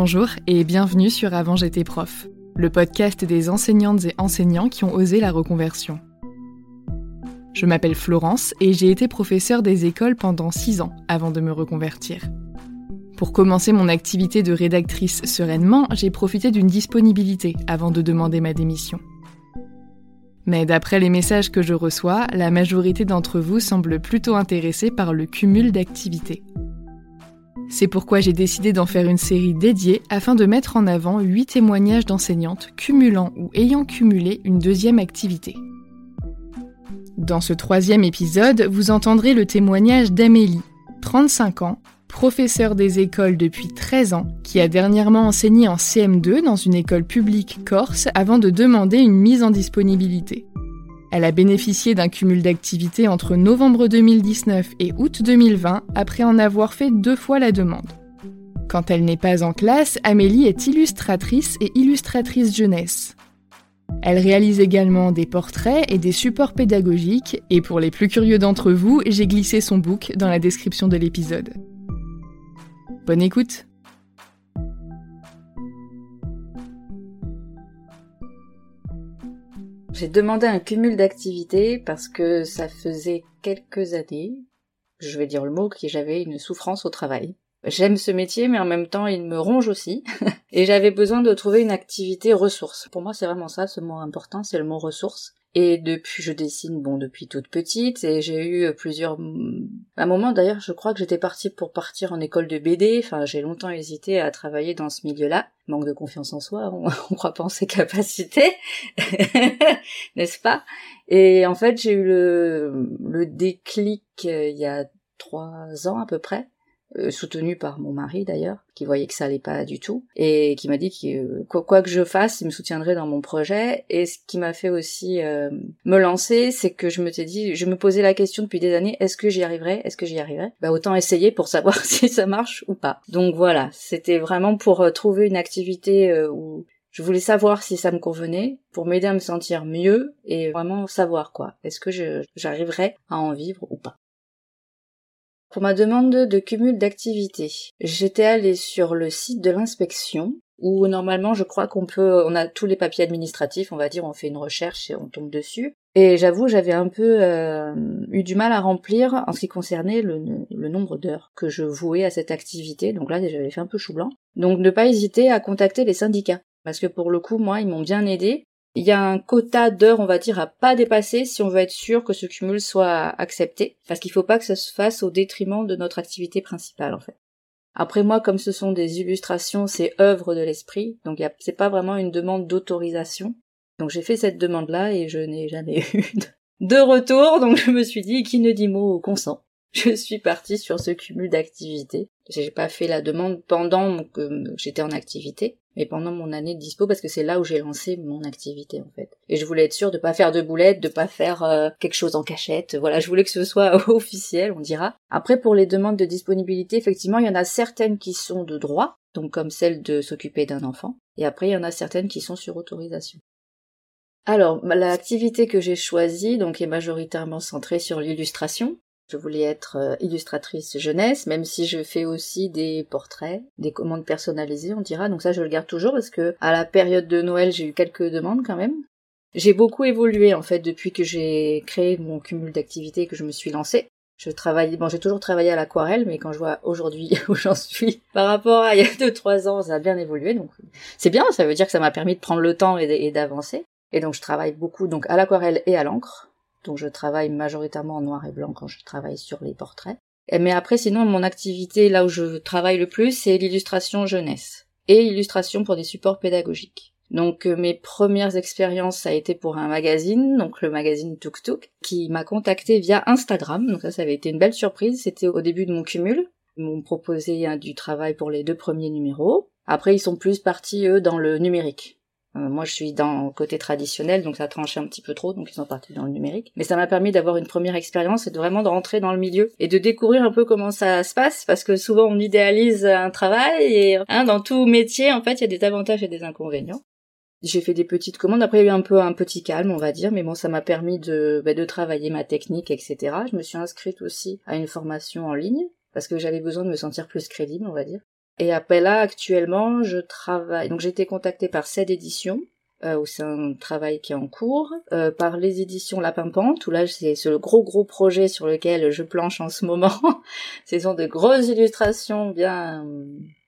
Bonjour et bienvenue sur Avant j'étais prof, le podcast des enseignantes et enseignants qui ont osé la reconversion. Je m'appelle Florence et j'ai été professeure des écoles pendant 6 ans avant de me reconvertir. Pour commencer mon activité de rédactrice sereinement, j'ai profité d'une disponibilité avant de demander ma démission. Mais d'après les messages que je reçois, la majorité d'entre vous semble plutôt intéressée par le cumul d'activités. C'est pourquoi j'ai décidé d'en faire une série dédiée afin de mettre en avant 8 témoignages d'enseignantes cumulant ou ayant cumulé une deuxième activité. Dans ce troisième épisode, vous entendrez le témoignage d'Amélie, 35 ans, professeure des écoles depuis 13 ans, qui a dernièrement enseigné en CM2 dans une école publique corse avant de demander une mise en disponibilité. Elle a bénéficié d'un cumul d'activités entre novembre 2019 et août 2020 après en avoir fait deux fois la demande. Quand elle n'est pas en classe, Amélie est illustratrice et illustratrice jeunesse. Elle réalise également des portraits et des supports pédagogiques, et pour les plus curieux d'entre vous, j'ai glissé son book dans la description de l'épisode. Bonne écoute J'ai demandé un cumul d'activités parce que ça faisait quelques années, je vais dire le mot, que j'avais une souffrance au travail. J'aime ce métier, mais en même temps, il me ronge aussi. et j'avais besoin de trouver une activité ressource. Pour moi, c'est vraiment ça, ce mot important, c'est le mot ressource. Et depuis, je dessine, bon, depuis toute petite, et j'ai eu plusieurs... À un moment, d'ailleurs, je crois que j'étais partie pour partir en école de BD, enfin, j'ai longtemps hésité à travailler dans ce milieu-là. Manque de confiance en soi, on, on croit pas en ses capacités, n'est-ce pas? Et en fait, j'ai eu le, le déclic euh, il y a trois ans à peu près, euh, soutenu par mon mari d'ailleurs, qui voyait que ça allait pas du tout, et qui m'a dit que quoi, que je fasse, il me soutiendrait dans mon projet. Et ce qui m'a fait aussi euh, me lancer, c'est que je me suis dit, je me posais la question depuis des années, est-ce que j'y arriverai Est-ce que j'y arriverai Bah autant essayer pour savoir si ça marche ou pas. Donc voilà, c'était vraiment pour euh, trouver une activité où je voulais savoir si ça me convenait pour m'aider à me sentir mieux et vraiment savoir quoi. Est-ce que j'arriverai à en vivre ou pas? Pour ma demande de cumul d'activités, j'étais allée sur le site de l'inspection où normalement je crois qu'on peut, on a tous les papiers administratifs, on va dire, on fait une recherche et on tombe dessus. Et j'avoue, j'avais un peu euh, eu du mal à remplir en ce qui concernait le, nombre d'heures que je vouais à cette activité. Donc là, j'avais fait un peu chou blanc. Donc ne pas hésiter à contacter les syndicats. Parce que pour le coup, moi, ils m'ont bien aidé. Il y a un quota d'heures, on va dire, à pas dépasser si on veut être sûr que ce cumul soit accepté, parce qu'il faut pas que ça se fasse au détriment de notre activité principale, en fait. Après moi, comme ce sont des illustrations, c'est œuvre de l'esprit, donc c'est pas vraiment une demande d'autorisation. Donc j'ai fait cette demande-là et je n'ai jamais eu de retour, donc je me suis dit, qui ne dit mot consent. Je suis partie sur ce cumul d'activités. J'ai pas fait la demande pendant que j'étais en activité, mais pendant mon année de dispo parce que c'est là où j'ai lancé mon activité en fait. Et je voulais être sûre de pas faire de boulettes, de pas faire euh, quelque chose en cachette. Voilà, je voulais que ce soit officiel, on dira. Après pour les demandes de disponibilité, effectivement, il y en a certaines qui sont de droit, donc comme celle de s'occuper d'un enfant, et après il y en a certaines qui sont sur autorisation. Alors, l'activité que j'ai choisie, donc, est majoritairement centrée sur l'illustration. Je voulais être euh, illustratrice jeunesse, même si je fais aussi des portraits, des commandes personnalisées, on dira. Donc ça, je le garde toujours parce que à la période de Noël, j'ai eu quelques demandes quand même. J'ai beaucoup évolué en fait depuis que j'ai créé mon cumul d'activités et que je me suis lancée. Je travaille, bon, j'ai toujours travaillé à l'aquarelle, mais quand je vois aujourd'hui où j'en suis par rapport à il y a deux trois ans, ça a bien évolué. Donc c'est bien, ça veut dire que ça m'a permis de prendre le temps et d'avancer. Et donc je travaille beaucoup donc à l'aquarelle et à l'encre. Donc je travaille majoritairement en noir et blanc quand je travaille sur les portraits. Mais après sinon mon activité là où je travaille le plus c'est l'illustration jeunesse et l'illustration pour des supports pédagogiques. Donc euh, mes premières expériences ça a été pour un magazine, donc le magazine Tuk Tuk, qui m'a contacté via Instagram. Donc ça ça avait été une belle surprise, c'était au début de mon cumul. Ils m'ont proposé hein, du travail pour les deux premiers numéros. Après ils sont plus partis eux dans le numérique. Euh, moi, je suis dans le côté traditionnel, donc ça tranchait un petit peu trop, donc ils sont partis dans le numérique. Mais ça m'a permis d'avoir une première expérience et de vraiment de rentrer dans le milieu et de découvrir un peu comment ça se passe, parce que souvent on idéalise un travail et hein, dans tout métier, en fait, il y a des avantages et des inconvénients. J'ai fait des petites commandes. Après, il y a eu un peu un petit calme, on va dire, mais bon, ça m'a permis de, bah, de travailler ma technique, etc. Je me suis inscrite aussi à une formation en ligne parce que j'avais besoin de me sentir plus crédible, on va dire. Et après là, actuellement, je travaille. Donc j'ai été contactée par cette édition, euh, où c'est un travail qui est en cours, euh, par les éditions La Pimpante, où là c'est ce gros gros projet sur lequel je planche en ce moment. ce sont de grosses illustrations bien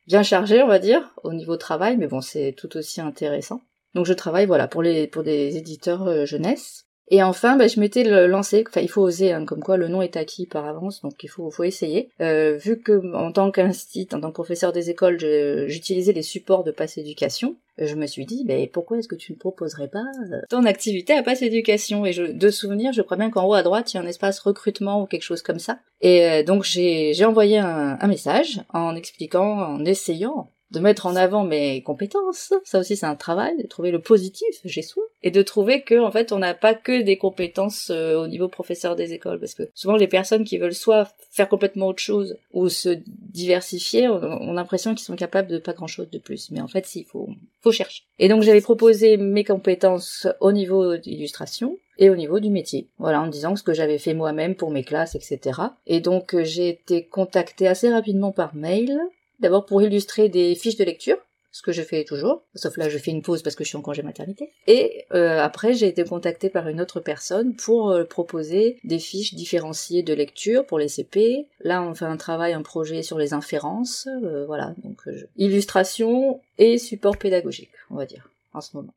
bien chargées, on va dire, au niveau travail, mais bon, c'est tout aussi intéressant. Donc je travaille voilà pour les pour des éditeurs euh, jeunesse. Et enfin, bah, je m'étais lancé, enfin il faut oser, hein, comme quoi le nom est acquis par avance, donc il faut, faut essayer. Euh, vu que en tant qu'instit, en tant que professeur des écoles, j'utilisais les supports de passe éducation, je me suis dit, mais pourquoi est-ce que tu ne proposerais pas euh, ton activité à passe éducation? Et je, de souvenir, je crois bien qu'en haut à droite, il y a un espace recrutement ou quelque chose comme ça. Et euh, donc j'ai envoyé un, un message en expliquant, en essayant de mettre en avant mes compétences. Ça aussi, c'est un travail, de trouver le positif j'ai soi, et de trouver que, en fait, on n'a pas que des compétences euh, au niveau professeur des écoles, parce que souvent les personnes qui veulent soit faire complètement autre chose ou se diversifier ont, l'impression qu'ils sont capables de pas grand chose de plus. Mais en fait, s'il faut, faut chercher. Et donc, j'avais proposé mes compétences au niveau d'illustration, et au niveau du métier. Voilà, en disant ce que j'avais fait moi-même pour mes classes, etc. Et donc j'ai été contactée assez rapidement par mail D'abord pour illustrer des fiches de lecture, ce que je fais toujours, sauf là je fais une pause parce que je suis en congé maternité. Et euh, après j'ai été contactée par une autre personne pour euh, proposer des fiches différenciées de lecture pour les CP. Là on fait un travail, un projet sur les inférences, euh, voilà, donc illustration et support pédagogique, on va dire, en ce moment.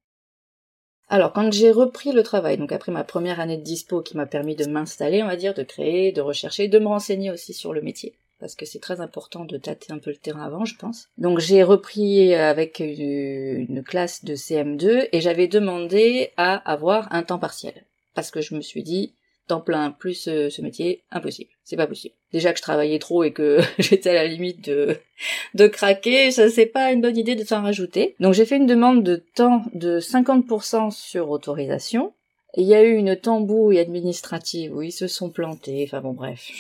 Alors, quand j'ai repris le travail, donc après ma première année de dispo qui m'a permis de m'installer, on va dire, de créer, de rechercher, de me renseigner aussi sur le métier, parce que c'est très important de tâter un peu le terrain avant, je pense. Donc j'ai repris avec une, classe de CM2 et j'avais demandé à avoir un temps partiel. Parce que je me suis dit, temps plein plus euh, ce métier, impossible. C'est pas possible. Déjà que je travaillais trop et que j'étais à la limite de, de craquer, ça c'est pas une bonne idée de s'en rajouter. Donc j'ai fait une demande de temps de 50% sur autorisation. Il y a eu une tambouille administrative où ils se sont plantés, enfin bon bref,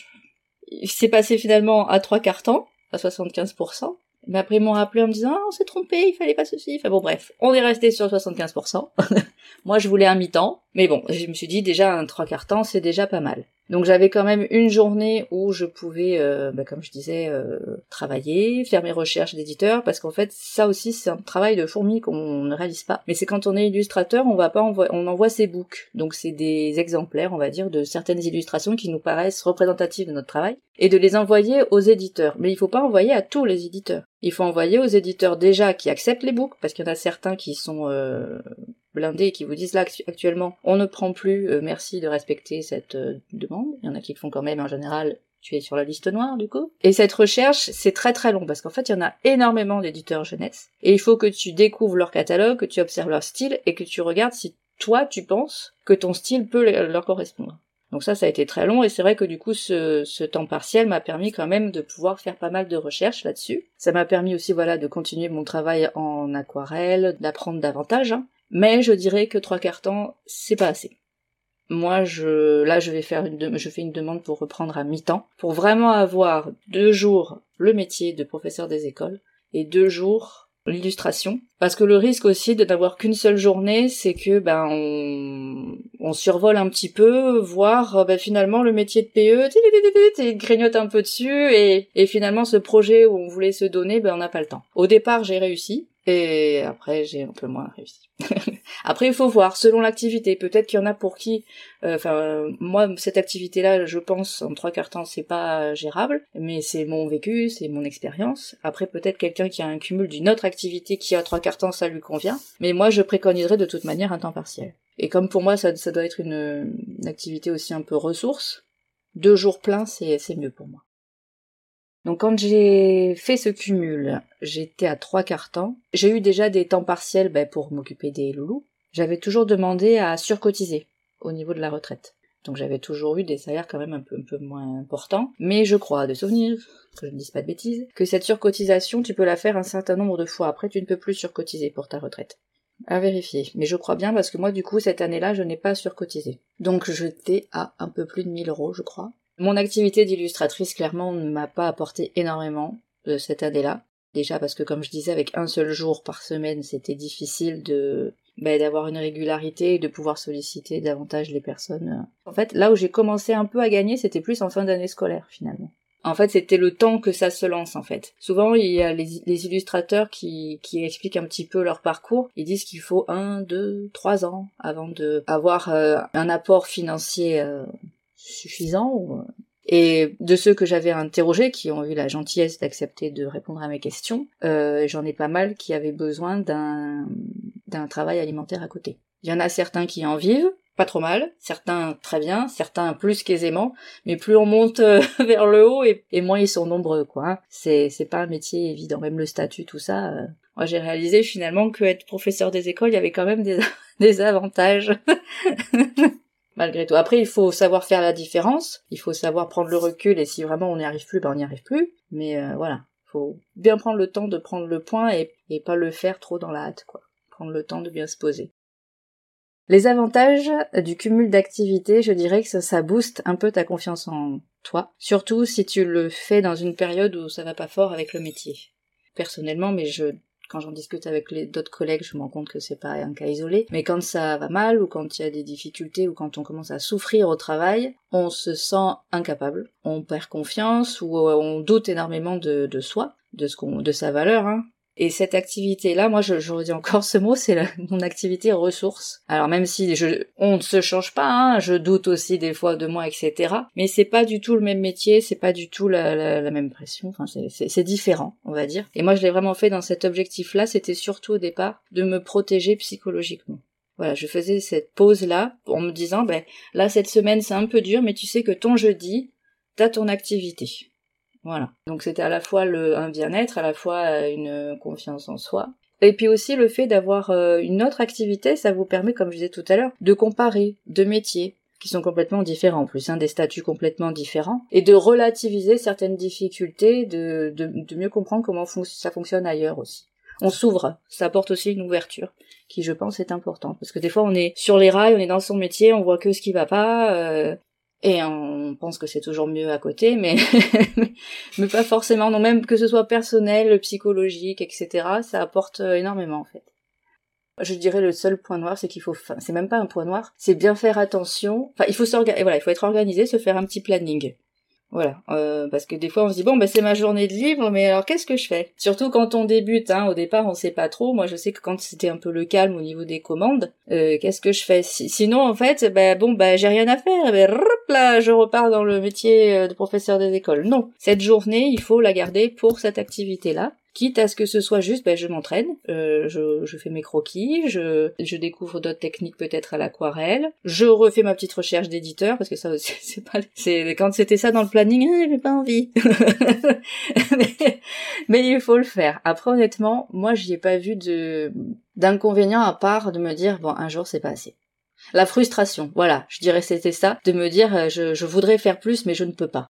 il s'est passé finalement à trois quarts temps, à 75%. Mais après, ils m'ont rappelé en me disant, ah, on s'est trompé, il fallait pas ceci. Enfin bon, bref. On est resté sur 75%. Moi, je voulais un mi-temps. Mais bon, je me suis dit, déjà, un trois quarts temps, c'est déjà pas mal. Donc j'avais quand même une journée où je pouvais, euh, bah, comme je disais, euh, travailler, faire mes recherches d'éditeur, parce qu'en fait ça aussi c'est un travail de fourmi qu'on ne réalise pas. Mais c'est quand on est illustrateur, on va pas on envoie ses books, donc c'est des exemplaires, on va dire, de certaines illustrations qui nous paraissent représentatives de notre travail, et de les envoyer aux éditeurs. Mais il faut pas envoyer à tous les éditeurs. Il faut envoyer aux éditeurs déjà qui acceptent les books, parce qu'il y en a certains qui sont euh, blindés qui vous disent là actuellement on ne prend plus, euh, merci de respecter cette euh, demande. Il y en a qui le font quand même en général. Tu es sur la liste noire du coup. Et cette recherche, c'est très très long parce qu'en fait, il y en a énormément d'éditeurs jeunesse. Et il faut que tu découvres leur catalogue, que tu observes leur style et que tu regardes si toi tu penses que ton style peut leur correspondre. Donc ça, ça a été très long et c'est vrai que du coup, ce, temps partiel m'a permis quand même de pouvoir faire pas mal de recherches là-dessus. Ça m'a permis aussi, voilà, de continuer mon travail en aquarelle, d'apprendre davantage. Hein. Mais je dirais que trois quarts temps, c'est pas assez. Moi, je, là, je vais faire une, je fais une demande pour reprendre à mi-temps, pour vraiment avoir deux jours le métier de professeur des écoles et deux jours l'illustration. Parce que le risque aussi de n'avoir qu'une seule journée c'est que ben on, on survole un petit peu voire ben, finalement le métier de PE grignote un peu dessus et, et finalement ce projet où on voulait se donner ben on n'a pas le temps. Au départ j'ai réussi et après, j'ai un peu moins réussi. après, il faut voir, selon l'activité. Peut-être qu'il y en a pour qui, euh, enfin, moi, cette activité-là, je pense, en trois quarts temps, c'est pas gérable, mais c'est mon vécu, c'est mon expérience. Après, peut-être quelqu'un qui a un cumul d'une autre activité qui a trois quarts temps, ça lui convient. Mais moi, je préconiserais de toute manière un temps partiel. Et comme pour moi, ça, ça doit être une, une activité aussi un peu ressource, deux jours pleins, c'est mieux pour moi. Donc quand j'ai fait ce cumul, j'étais à trois quarts temps. J'ai eu déjà des temps partiels ben, pour m'occuper des loulous. J'avais toujours demandé à surcotiser au niveau de la retraite. Donc j'avais toujours eu des salaires quand même un peu, un peu moins importants. Mais je crois, de souvenir, que je ne dise pas de bêtises, que cette surcotisation, tu peux la faire un certain nombre de fois. Après, tu ne peux plus surcotiser pour ta retraite. À vérifier. Mais je crois bien parce que moi, du coup, cette année-là, je n'ai pas surcotisé. Donc j'étais à un peu plus de 1000 euros, je crois. Mon activité d'illustratrice, clairement, ne m'a pas apporté énormément de cette année-là. Déjà parce que, comme je disais, avec un seul jour par semaine, c'était difficile de bah, d'avoir une régularité et de pouvoir solliciter davantage les personnes. En fait, là où j'ai commencé un peu à gagner, c'était plus en fin d'année scolaire, finalement. En fait, c'était le temps que ça se lance, en fait. Souvent, il y a les, illustrateurs qui, qui expliquent un petit peu leur parcours. Ils disent qu'il faut un, deux, trois ans avant de avoir euh, un apport financier euh, suffisant et de ceux que j'avais interrogés, qui ont eu la gentillesse d'accepter de répondre à mes questions, euh, j'en ai pas mal qui avaient besoin d'un travail alimentaire à côté. Il y en a certains qui en vivent, pas trop mal, certains très bien, certains plus qu'aisément, mais plus on monte euh, vers le haut et, moins ils sont nombreux, quoi. Hein. C'est c'est pas un métier évident, même le statut, tout ça. Euh. Moi, j'ai réalisé finalement que être professeur des écoles, il y avait quand même des des avantages. malgré tout. Après, il faut savoir faire la différence, il faut savoir prendre le recul, et si vraiment on n'y arrive plus, ben on n'y arrive plus. Mais euh, voilà, faut bien prendre le temps de prendre le point et, pas le faire trop dans la hâte, quoi. Prendre le temps de bien se poser. Les avantages du cumul d'activités, je dirais que ça, ça booste un peu ta confiance en toi, surtout si tu le fais dans une période où ça va pas fort avec le métier. Personnellement, mais je quand j'en discute avec les d'autres collègues, je me rends compte que c'est pas un cas isolé. Mais quand ça va mal, ou quand il y a des difficultés, ou quand on commence à souffrir au travail, on se sent incapable. On perd confiance, ou euh, on doute énormément de, soi, de ce qu'on, de sa valeur, hein. Et cette activité-là, moi, je, je redis encore ce mot, c'est mon activité ressource. Alors même si je, on ne se change pas, hein, je doute aussi des fois de moi, etc. Mais c'est pas du tout le même métier, c'est pas du tout la, la, même pression. Enfin, c'est différent, on va dire. Et moi, je l'ai vraiment fait dans cet objectif-là. C'était surtout au départ de me protéger psychologiquement. Voilà, je faisais cette pause-là en me disant, ben là, cette semaine, c'est un peu dur, mais tu sais que ton jeudi, t'as ton activité. Voilà. Donc c'était à la fois le, un bien-être, à la fois euh, une confiance en soi. Et puis aussi le fait d'avoir euh, une autre activité, ça vous permet, comme je disais tout à l'heure, de comparer deux métiers qui sont complètement différents en plus, hein, des statuts complètement différents, et de relativiser certaines difficultés, de, de, de mieux comprendre comment ça fonctionne ailleurs aussi. On s'ouvre, ça apporte aussi une ouverture, qui je pense est importante, parce que des fois on est sur les rails, on est dans son métier, on voit que ce qui va pas, euh, et on pense que c'est toujours mieux à côté, mais mais pas forcément. Non, même que ce soit personnel, psychologique, etc. Ça apporte euh, énormément en fait. Je dirais le seul point noir, c'est qu'il faut, enfin, c'est même pas un point noir, c'est bien faire attention. Enfin, il faut s'organiser, voilà, il faut être organisé, se faire un petit planning. Voilà, euh, parce que des fois on se dit bon ben c'est ma journée de libre, mais alors qu'est-ce que je fais? Surtout quand on débute, hein, au départ on sait pas trop. Moi je sais que quand c'était un peu le calme au niveau des commandes, euh, qu'est-ce que je fais? Sinon en fait, ben bon ben j'ai rien à faire, ben là je repars dans le métier euh, de professeur des écoles. Non, cette journée il faut la garder pour cette activité là. quitte à ce que ce soit juste, ben, je m'entraîne, euh, je, je, fais mes croquis, je, je découvre d'autres techniques peut-être à l'aquarelle, je refais ma petite recherche d'éditeur, parce que ça c'est pas, c'est, quand c'était ça dans le planning, ah, j'ai pas envie. mais, mais, il faut le faire. Après, honnêtement, moi, j'y ai pas vu de, d'inconvénient à part de me dire, bon, un jour, c'est pas assez. La frustration, voilà, je dirais c'était ça, de me dire, euh, je, voudrais faire plus, mais je ne peux pas.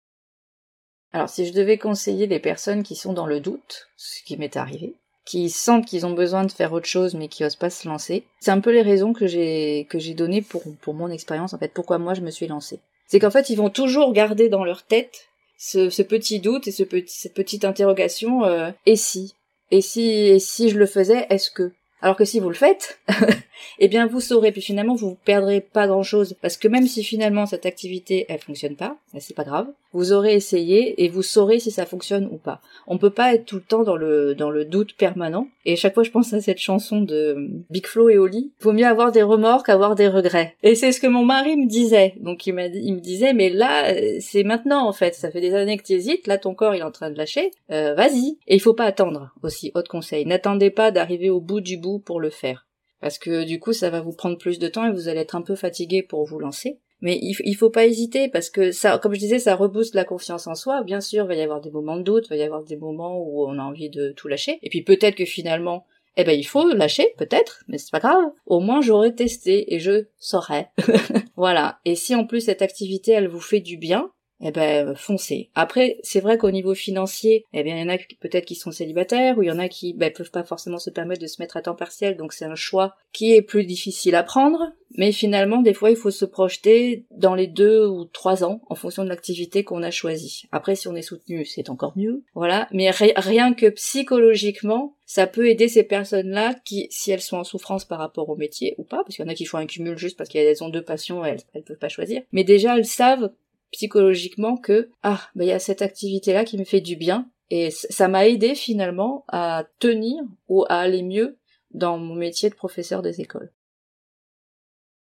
Alors si je devais conseiller les personnes qui sont dans le doute, ce qui m'est arrivé, qui sentent qu'ils ont besoin de faire autre chose mais qui osent pas se lancer, c'est un peu les raisons que j'ai que j'ai données pour pour mon expérience en fait, pourquoi moi je me suis lancée. C'est qu'en fait ils vont toujours garder dans leur tête ce, ce petit doute et ce petit, cette petite interrogation euh, et si? Et si et si je le faisais est-ce que? Alors que si vous le faites, eh bien vous saurez, puis finalement vous perdrez pas grand chose, parce que même si finalement cette activité elle fonctionne pas, ben, c'est pas grave, vous aurez essayé et vous saurez si ça fonctionne ou pas. On peut pas être tout le temps dans le doute permanent. Et chaque fois je pense à cette chanson de Big Flo et Oli, vaut mieux avoir des remords qu'avoir des regrets. Et c'est ce que mon mari me disait. Donc il me disait mais là c'est maintenant en fait, ça fait des années que tu hésites, là ton corps il est en train de lâcher, euh, vas-y. Et il faut pas attendre aussi, autre conseil, n'attendez pas d'arriver au bout du bout pour le faire parce que du coup ça va vous prendre plus de temps et vous allez être un peu fatigué pour vous lancer. Mais il, il faut pas hésiter parce que ça, comme je disais, ça rebooste la confiance en soi. Bien sûr, il va y avoir des moments de doute, il va y avoir des moments où on a envie de tout lâcher. Et puis peut-être que finalement, eh ben il faut lâcher, peut-être, mais c'est pas grave. Au moins j'aurais testé et je saurais. voilà. Et si en plus cette activité elle vous fait du bien, eh ben foncez. Après, c'est vrai qu'au niveau financier, eh bien il y en a peut-être qui sont célibataires ou il y en a qui ben, peuvent pas forcément se permettre de se mettre à temps partiel, donc c'est un choix qui est plus difficile à prendre. Mais finalement, des fois, il faut se projeter dans les deux ou trois ans en fonction de l'activité qu'on a choisie. Après, si on est soutenu, c'est encore mieux. Voilà. Mais rien que psychologiquement, ça peut aider ces personnes-là qui, si elles sont en souffrance par rapport au métier ou pas, parce qu'il y en a qui font un cumul juste parce qu'elles ont deux passions, elles, elles peuvent pas choisir. Mais déjà, elles savent psychologiquement que ah bah il y a cette activité là qui me fait du bien et ça m'a aidé finalement à tenir ou à aller mieux dans mon métier de professeur des écoles.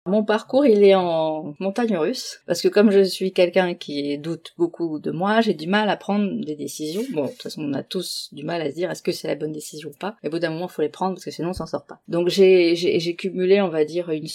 Mon parcours, il est en montagne russe, parce que comme je suis quelqu'un qui doute beaucoup de moi, j'ai du mal à prendre des décisions. Bon, de toute façon, on a tous du mal à se dire est-ce que c'est la bonne décision ou pas? Mais au bout d'un moment, il faut les prendre, parce que sinon, on s'en sort pas. Donc j'ai, j'ai, cumulé, on va dire, une,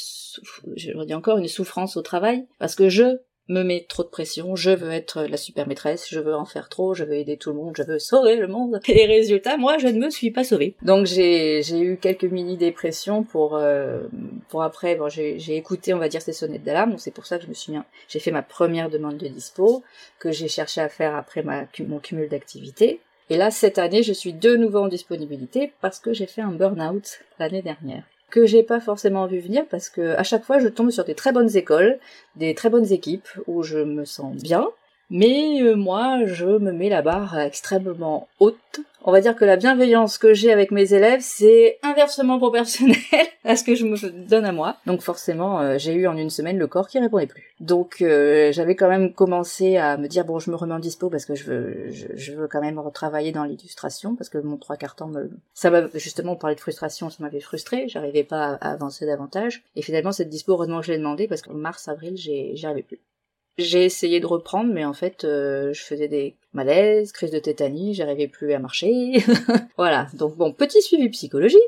je dis encore, une souffrance au travail, parce que je me met trop de pression, je veux être la super maîtresse, je veux en faire trop, je veux aider tout le monde, je veux sauver le monde. Et résultat, moi, je ne me suis pas sauvée. Donc j'ai eu quelques mini dépressions pour euh, pour après. Bon, j'ai écouté, on va dire, ces sonnettes d'alarme. Donc c'est pour ça que je me suis. J'ai fait ma première demande de dispo que j'ai cherché à faire après ma mon cumul d'activités. Et là, cette année, je suis de nouveau en disponibilité parce que j'ai fait un burn-out l'année dernière que j'ai pas forcément vu venir parce que à chaque fois je tombe sur des très bonnes écoles, des très bonnes équipes où je me sens bien, mais euh, moi je me mets la barre extrêmement haute on va dire que la bienveillance que j'ai avec mes élèves, c'est inversement proportionnel à ce que je me donne à moi. Donc forcément, euh, j'ai eu en une semaine le corps qui répondait plus. Donc euh, j'avais quand même commencé à me dire bon, je me remets en dispo parce que je veux, je, veux quand même retravailler dans l'illustration parce que mon trois quarts temps me, ça m'a justement parlé de frustration, ça m'avait frustré, j'arrivais pas à, avancer davantage. Et finalement cette dispo, heureusement je l'ai demandé parce qu'en mars, avril, j'y arrivais plus. J'ai essayé de reprendre, mais en fait, euh, je faisais des malaises, crises de tétanie, j'arrivais plus à marcher. voilà, donc bon, petit suivi psychologique.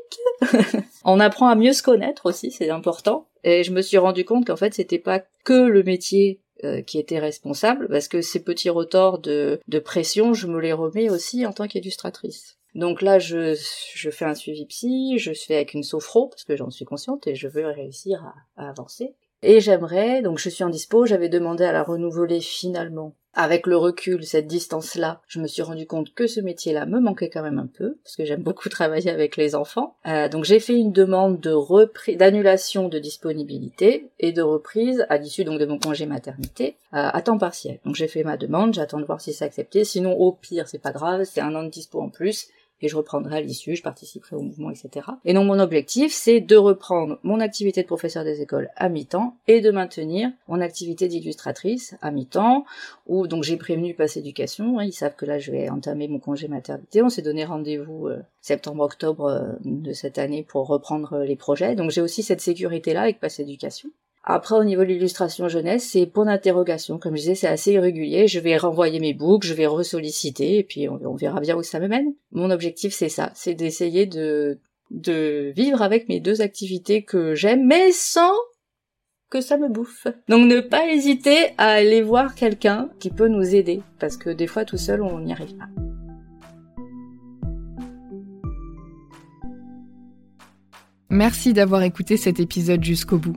On apprend à mieux se connaître aussi, c'est important. Et je me suis rendu compte qu'en fait, c'était pas que le métier euh, qui était responsable, parce que ces petits retors de, pression, je me les remets aussi en tant qu'illustratrice. Donc là, je, fais un suivi psy, je fais avec une sophro, parce que j'en suis consciente et je veux réussir à avancer. Et j'aimerais, donc je suis en dispo, j'avais demandé à la renouveler finalement. Avec le recul, cette distance-là, je me suis rendu compte que ce métier-là me manquait quand même un peu, parce que j'aime beaucoup travailler avec les enfants. Euh, donc j'ai fait une demande de reprise, d'annulation de disponibilité et de reprise à l'issue donc de mon congé maternité euh, à temps partiel. Donc j'ai fait ma demande, j'attends de voir si c'est accepté. Sinon, au pire, c'est pas grave, c'est un an de dispo en plus et je reprendrai à l'issue, je participerai au mouvement, etc. Et donc mon objectif, c'est de reprendre mon activité de professeur des écoles à mi-temps et de maintenir mon activité d'illustratrice à mi-temps, où donc j'ai prévenu Passe Éducation, hein, ils savent que là je vais entamer mon congé maternité, on s'est donné rendez-vous euh, septembre-octobre euh, de cette année pour reprendre les projets, donc j'ai aussi cette sécurité-là avec Passe Éducation. Après, au niveau de l'illustration jeunesse, c'est point d'interrogation. Comme je disais, c'est assez irrégulier. Je vais renvoyer mes books, je vais ressolliciter, et puis on, verra bien où ça me mène. Mon objectif, c'est ça. C'est d'essayer de, de vivre avec mes deux activités que j'aime, mais sans que ça me bouffe. Donc ne pas hésiter à aller voir quelqu'un qui peut nous aider, parce que des fois tout seul on n'y arrive pas. Merci d'avoir écouté cet épisode jusqu'au bout.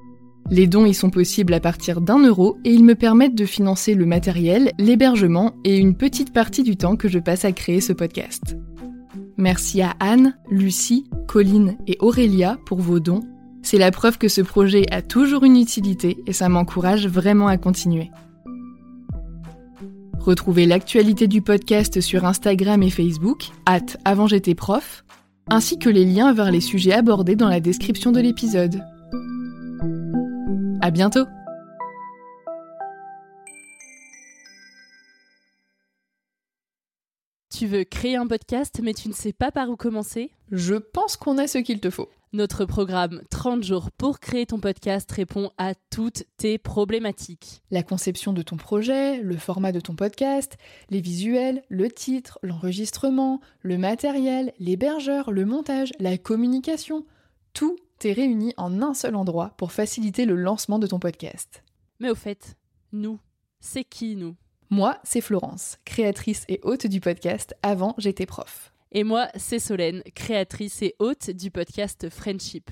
Les dons y sont possibles à partir d'un euro et ils me permettent de financer le matériel, l'hébergement et une petite partie du temps que je passe à créer ce podcast. Merci à Anne, Lucie, Colline et Aurélia pour vos dons. C'est la preuve que ce projet a toujours une utilité et ça m'encourage vraiment à continuer. Retrouvez l'actualité du podcast sur Instagram et Facebook, at avant j'étais prof, ainsi que les liens vers les sujets abordés dans la description de l'épisode. À bientôt Tu veux créer un podcast mais tu ne sais pas par où commencer? Je pense qu'on a ce qu'il te faut. Notre programme 30 jours pour créer ton podcast répond à toutes tes problématiques. La conception de ton projet, le format de ton podcast, les visuels, le titre, l'enregistrement, le matériel, l'hébergeur, le montage, la communication, tout t'es réunis en un seul endroit pour faciliter le lancement de ton podcast. Mais au fait, nous, c'est qui nous? Moi, c'est Florence, créatrice et hôte du podcast Avant j'étais prof. Et moi, c'est Solène, créatrice et hôte du podcast Friendship.